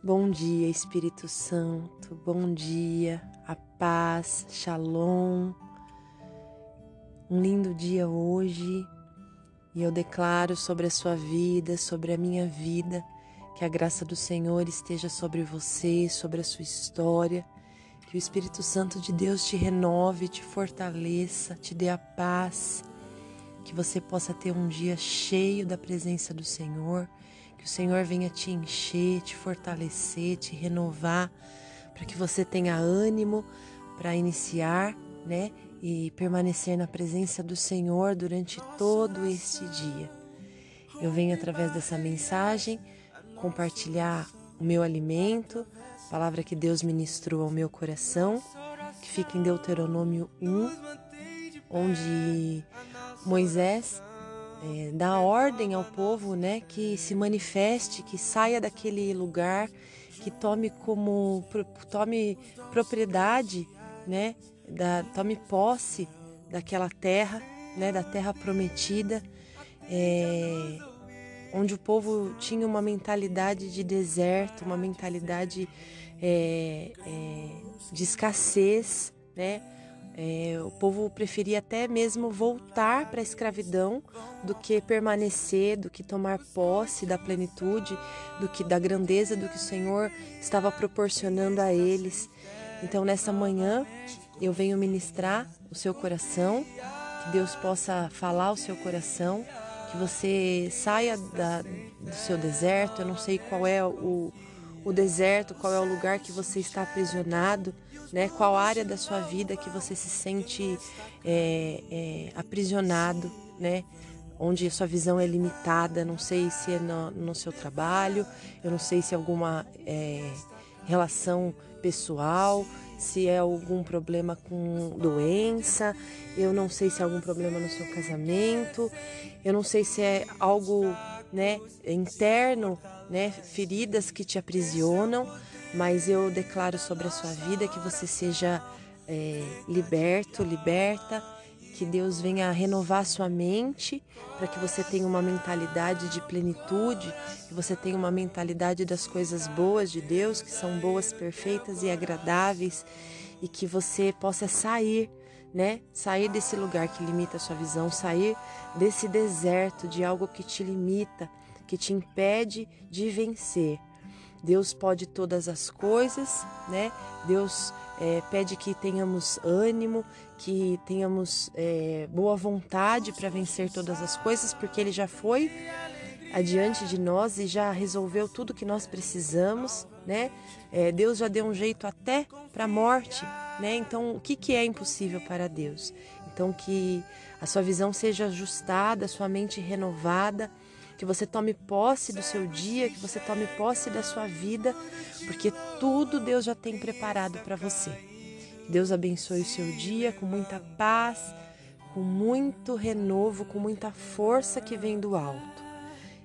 Bom dia, Espírito Santo. Bom dia, a paz, Shalom. Um lindo dia hoje e eu declaro sobre a sua vida, sobre a minha vida, que a graça do Senhor esteja sobre você, sobre a sua história. Que o Espírito Santo de Deus te renove, te fortaleça, te dê a paz. Que você possa ter um dia cheio da presença do Senhor que o Senhor venha te encher, te fortalecer, te renovar, para que você tenha ânimo para iniciar, né? E permanecer na presença do Senhor durante todo este dia. Eu venho através dessa mensagem compartilhar o meu alimento, a palavra que Deus ministrou ao meu coração, que fica em Deuteronômio 1, onde Moisés é, dá ordem ao povo, né, que se manifeste, que saia daquele lugar, que tome como tome propriedade, né, da, tome posse daquela terra, né, da terra prometida, é, onde o povo tinha uma mentalidade de deserto, uma mentalidade é, é de escassez, né, é, o povo preferia até mesmo voltar para a escravidão do que permanecer, do que tomar posse da plenitude, do que da grandeza do que o Senhor estava proporcionando a eles. Então, nessa manhã, eu venho ministrar o seu coração, que Deus possa falar ao seu coração, que você saia da, do seu deserto. Eu não sei qual é o o deserto, qual é o lugar que você está aprisionado, né? Qual área da sua vida que você se sente é, é, aprisionado, né? Onde a sua visão é limitada, não sei se é no, no seu trabalho, eu não sei se é alguma é, relação pessoal, se é algum problema com doença, eu não sei se é algum problema no seu casamento, eu não sei se é algo né, interno, né, feridas que te aprisionam, mas eu declaro sobre a sua vida que você seja é, liberto, liberta, que Deus venha renovar a sua mente para que você tenha uma mentalidade de plenitude, que você tenha uma mentalidade das coisas boas de Deus, que são boas, perfeitas e agradáveis, e que você possa sair né? Sair desse lugar que limita a sua visão, sair desse deserto de algo que te limita, que te impede de vencer. Deus pode todas as coisas, né? Deus é, pede que tenhamos ânimo, que tenhamos é, boa vontade para vencer todas as coisas, porque Ele já foi adiante de nós e já resolveu tudo que nós precisamos, né? É, Deus já deu um jeito até para a morte, né? Então, o que, que é impossível para Deus? Então, que a sua visão seja ajustada, a sua mente renovada, que você tome posse do seu dia, que você tome posse da sua vida, porque tudo Deus já tem preparado para você. Deus abençoe o seu dia com muita paz, com muito renovo, com muita força que vem do alto.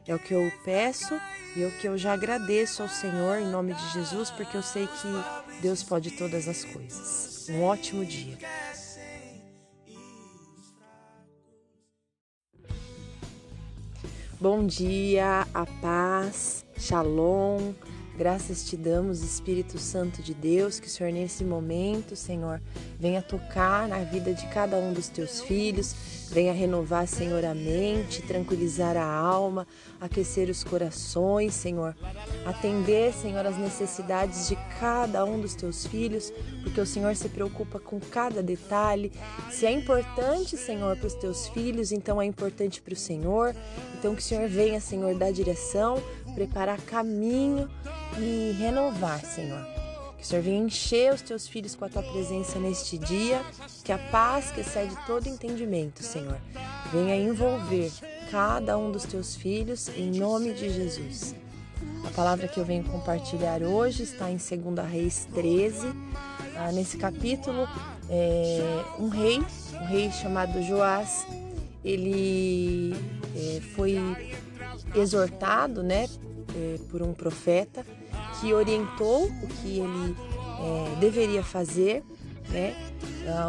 É o que eu peço e é o que eu já agradeço ao Senhor em nome de Jesus, porque eu sei que Deus pode todas as coisas. Um ótimo dia. Bom dia, a paz, shalom. Graças te damos, Espírito Santo de Deus, que o Senhor nesse momento, Senhor, venha tocar na vida de cada um dos teus filhos, venha renovar, Senhor, a mente, tranquilizar a alma, aquecer os corações, Senhor, atender, Senhor, as necessidades de cada um dos teus filhos, porque o Senhor se preocupa com cada detalhe. Se é importante, Senhor, para os teus filhos, então é importante para o Senhor. Então que o Senhor venha, Senhor, dar direção, preparar caminho e renovar, Senhor. Que o Senhor venha encher os teus filhos com a tua presença neste dia, que a paz que excede todo entendimento, Senhor, venha envolver cada um dos teus filhos em nome de Jesus. A palavra que eu venho compartilhar hoje está em 2 Reis 13. Ah, nesse capítulo, é, um rei, um rei chamado Joás, ele é, foi exortado, né, é, por um profeta que orientou o que ele é, deveria fazer, né?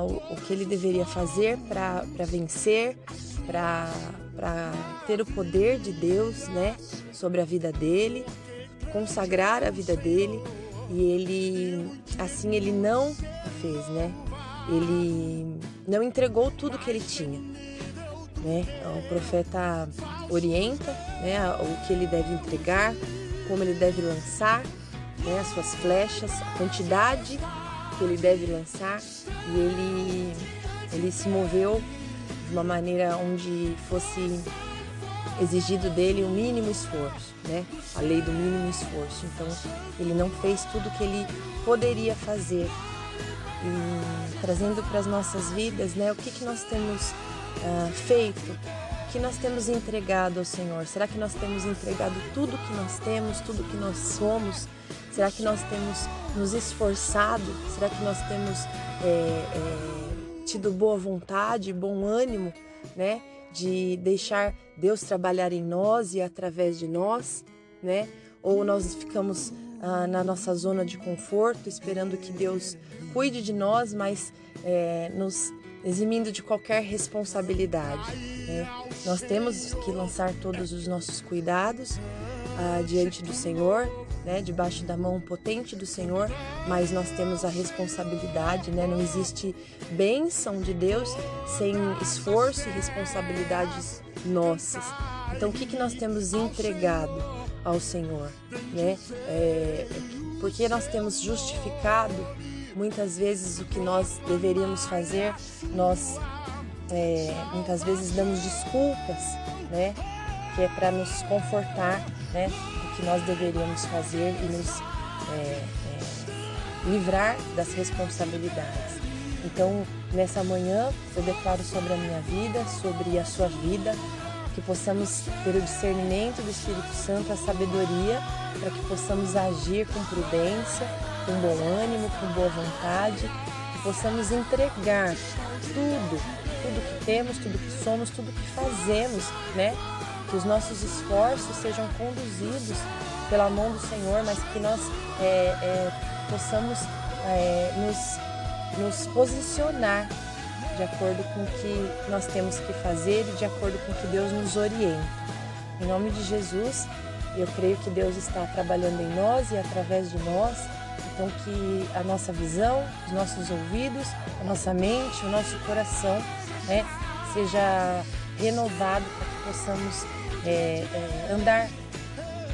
O, o, que ele deveria fazer para vencer, para ter o poder de Deus, né? Sobre a vida dele, consagrar a vida dele e ele assim ele não fez, né? Ele não entregou tudo que ele tinha, né? O profeta orienta, né, o que ele deve entregar, como ele deve lançar, né, as suas flechas, a quantidade que ele deve lançar e ele ele se moveu de uma maneira onde fosse exigido dele o mínimo esforço, né? A lei do mínimo esforço. Então, ele não fez tudo que ele poderia fazer. E trazendo para as nossas vidas, né? O que, que nós temos uh, feito? Que nós temos entregado ao Senhor? Será que nós temos entregado tudo que nós temos, tudo que nós somos? Será que nós temos nos esforçado? Será que nós temos é, é, tido boa vontade, bom ânimo, né? de deixar Deus trabalhar em nós e através de nós, né? Ou nós ficamos ah, na nossa zona de conforto, esperando que Deus cuide de nós, mas é, nos eximindo de qualquer responsabilidade. Né? Nós temos que lançar todos os nossos cuidados ah, diante do Senhor, né, debaixo da mão potente do Senhor, mas nós temos a responsabilidade, né? Não existe bênção de Deus sem esforço e responsabilidades nossas. Então, o que, que nós temos entregado ao Senhor, né? É, porque nós temos justificado muitas vezes o que nós deveríamos fazer, nós é, muitas vezes damos desculpas, né? Que é para nos confortar, né? que nós deveríamos fazer e nos é, é, livrar das responsabilidades. Então, nessa manhã, eu declaro sobre a minha vida, sobre a sua vida, que possamos ter o discernimento do Espírito Santo, a sabedoria, para que possamos agir com prudência, com bom ânimo, com boa vontade, que possamos entregar tudo, tudo que temos, tudo que somos, tudo que fazemos, né? que os nossos esforços sejam conduzidos pela mão do Senhor, mas que nós é, é, possamos é, nos, nos posicionar de acordo com o que nós temos que fazer e de acordo com o que Deus nos orienta. Em nome de Jesus, eu creio que Deus está trabalhando em nós e através de nós, então que a nossa visão, os nossos ouvidos, a nossa mente, o nosso coração, né, seja renovado para que possamos é, é, andar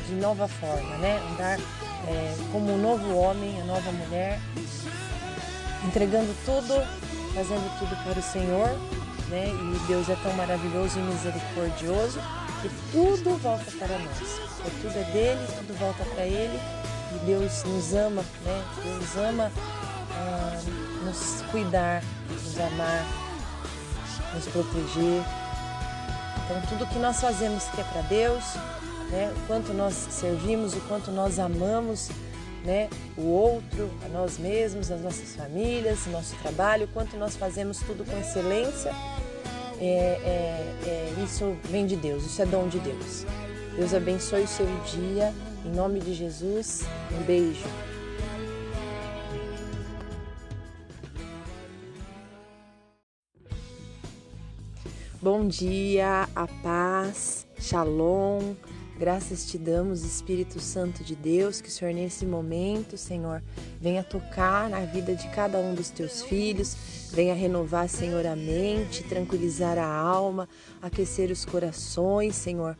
de nova forma, né? Andar é, como um novo homem, a nova mulher, entregando tudo, fazendo tudo para o Senhor, né? E Deus é tão maravilhoso e misericordioso que tudo volta para nós. É tudo é dele, tudo volta para ele e Deus nos ama, né? Deus ama ah, nos cuidar, nos amar, nos proteger. Então, tudo que nós fazemos que é para Deus, né? o quanto nós servimos, o quanto nós amamos né? o outro, a nós mesmos, as nossas famílias, o nosso trabalho, o quanto nós fazemos tudo com excelência, é, é, é, isso vem de Deus, isso é dom de Deus. Deus abençoe o seu dia, em nome de Jesus, um beijo. Bom dia, a paz, shalom. Graças te damos, Espírito Santo de Deus, que o Senhor nesse momento, Senhor, venha tocar na vida de cada um dos teus filhos, venha renovar, Senhor, a mente, tranquilizar a alma, aquecer os corações, Senhor,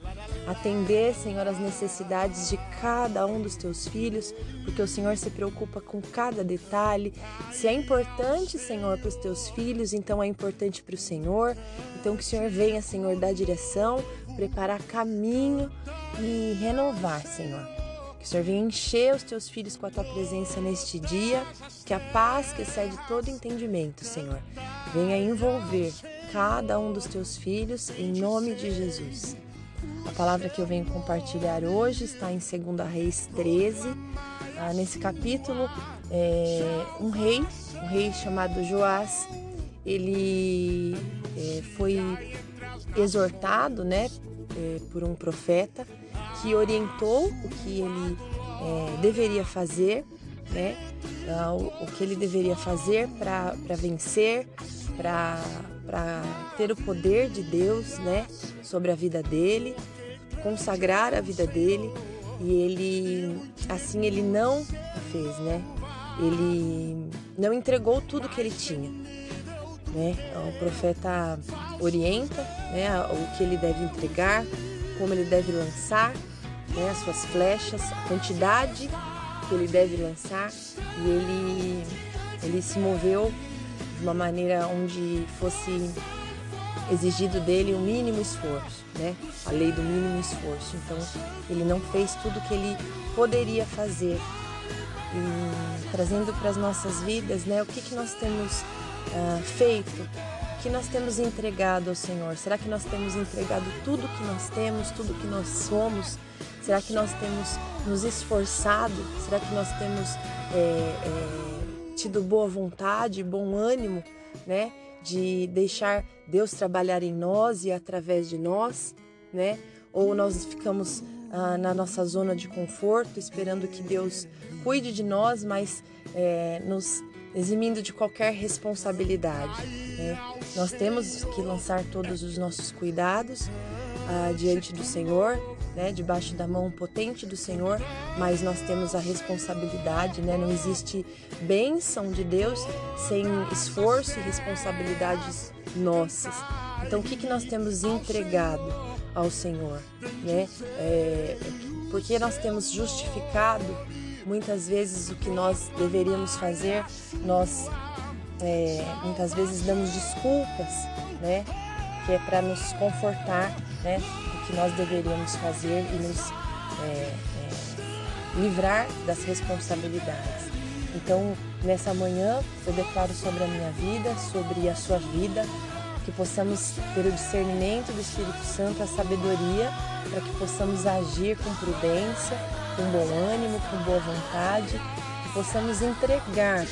atender, Senhor, as necessidades de cada um dos teus filhos, porque o Senhor se preocupa com cada detalhe. Se é importante, Senhor, para os teus filhos, então é importante para o Senhor. Então que o Senhor venha, Senhor, dar direção, preparar caminho e renovar, Senhor. Que o Senhor venha encher os teus filhos com a tua presença neste dia, que a paz que excede todo entendimento, Senhor, venha envolver cada um dos teus filhos em nome de Jesus. A palavra que eu venho compartilhar hoje está em 2 Reis 13. Ah, nesse capítulo, é, um rei, um rei chamado Joás, ele é, foi exortado né, é, por um profeta que orientou o que ele é, deveria fazer, né, ah, o, o, que ele deveria fazer para vencer, para ter o poder de Deus né, sobre a vida dele, consagrar a vida dele. e ele assim ele não fez, né? Ele não entregou tudo que ele tinha, né? O profeta orienta, né, o que ele deve entregar, como ele deve lançar, né, as suas flechas, a quantidade que ele deve lançar, e ele ele se moveu de uma maneira onde fosse exigido dele o mínimo esforço, né? A lei do mínimo esforço. Então, ele não fez tudo o que ele poderia fazer. E trazendo para as nossas vidas, né? O que, que nós temos uh, feito? O que nós temos entregado ao Senhor? Será que nós temos entregado tudo que nós temos, tudo que nós somos? Será que nós temos nos esforçado? Será que nós temos é, é, tido boa vontade, bom ânimo, né? De deixar Deus trabalhar em nós e através de nós, né? Ou nós ficamos ah, na nossa zona de conforto, esperando que Deus cuide de nós, mas é, nos eximindo de qualquer responsabilidade. Né? Nós temos que lançar todos os nossos cuidados ah, diante do Senhor, né? debaixo da mão potente do Senhor, mas nós temos a responsabilidade, né? não existe bênção de Deus sem esforço e responsabilidades nossas. Então, o que, que nós temos entregado ao Senhor? Né? É, porque nós temos justificado muitas vezes o que nós deveríamos fazer, nós é, muitas vezes damos desculpas, né? Que é para nos confortar, né? Do que nós deveríamos fazer e nos é, é, livrar das responsabilidades. Então, nessa manhã, eu declaro sobre a minha vida, sobre a sua vida, que possamos ter o discernimento do Espírito Santo, a sabedoria, para que possamos agir com prudência, com bom ânimo, com boa vontade, que possamos entregar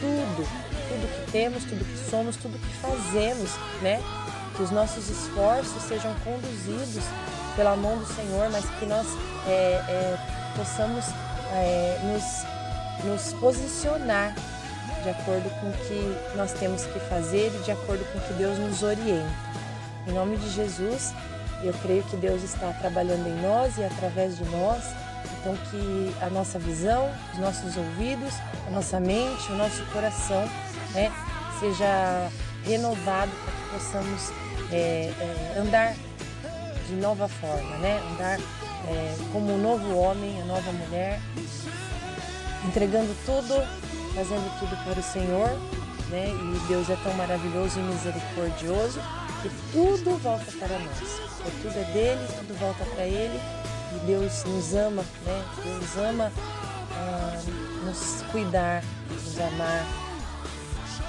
tudo, tudo que temos, tudo que somos, tudo que fazemos, né? Que os nossos esforços sejam conduzidos pela mão do Senhor, mas que nós é, é, possamos é, nos, nos posicionar de acordo com o que nós temos que fazer e de acordo com o que Deus nos orienta. Em nome de Jesus, eu creio que Deus está trabalhando em nós e através de nós então, que a nossa visão, os nossos ouvidos, a nossa mente, o nosso coração né, seja renovado para que possamos é, é, andar de nova forma, né? andar é, como um novo homem, a nova mulher, entregando tudo, fazendo tudo para o Senhor. Né? E Deus é tão maravilhoso e misericordioso que tudo volta para nós. tudo é dele, tudo volta para ele e Deus nos ama, né? Deus ama ah, nos cuidar, nos amar,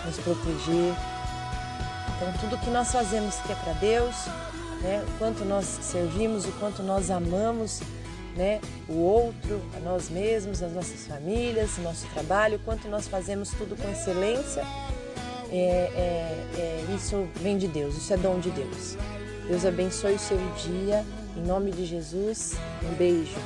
nos proteger. Então tudo que nós fazemos que é para Deus, né? O quanto nós servimos, o quanto nós amamos, né? O outro, a nós mesmos, as nossas famílias, o nosso trabalho, o quanto nós fazemos tudo com excelência. É, é, é, isso vem de Deus, isso é dom de Deus. Deus abençoe o seu dia. Em nome de Jesus, um beijo.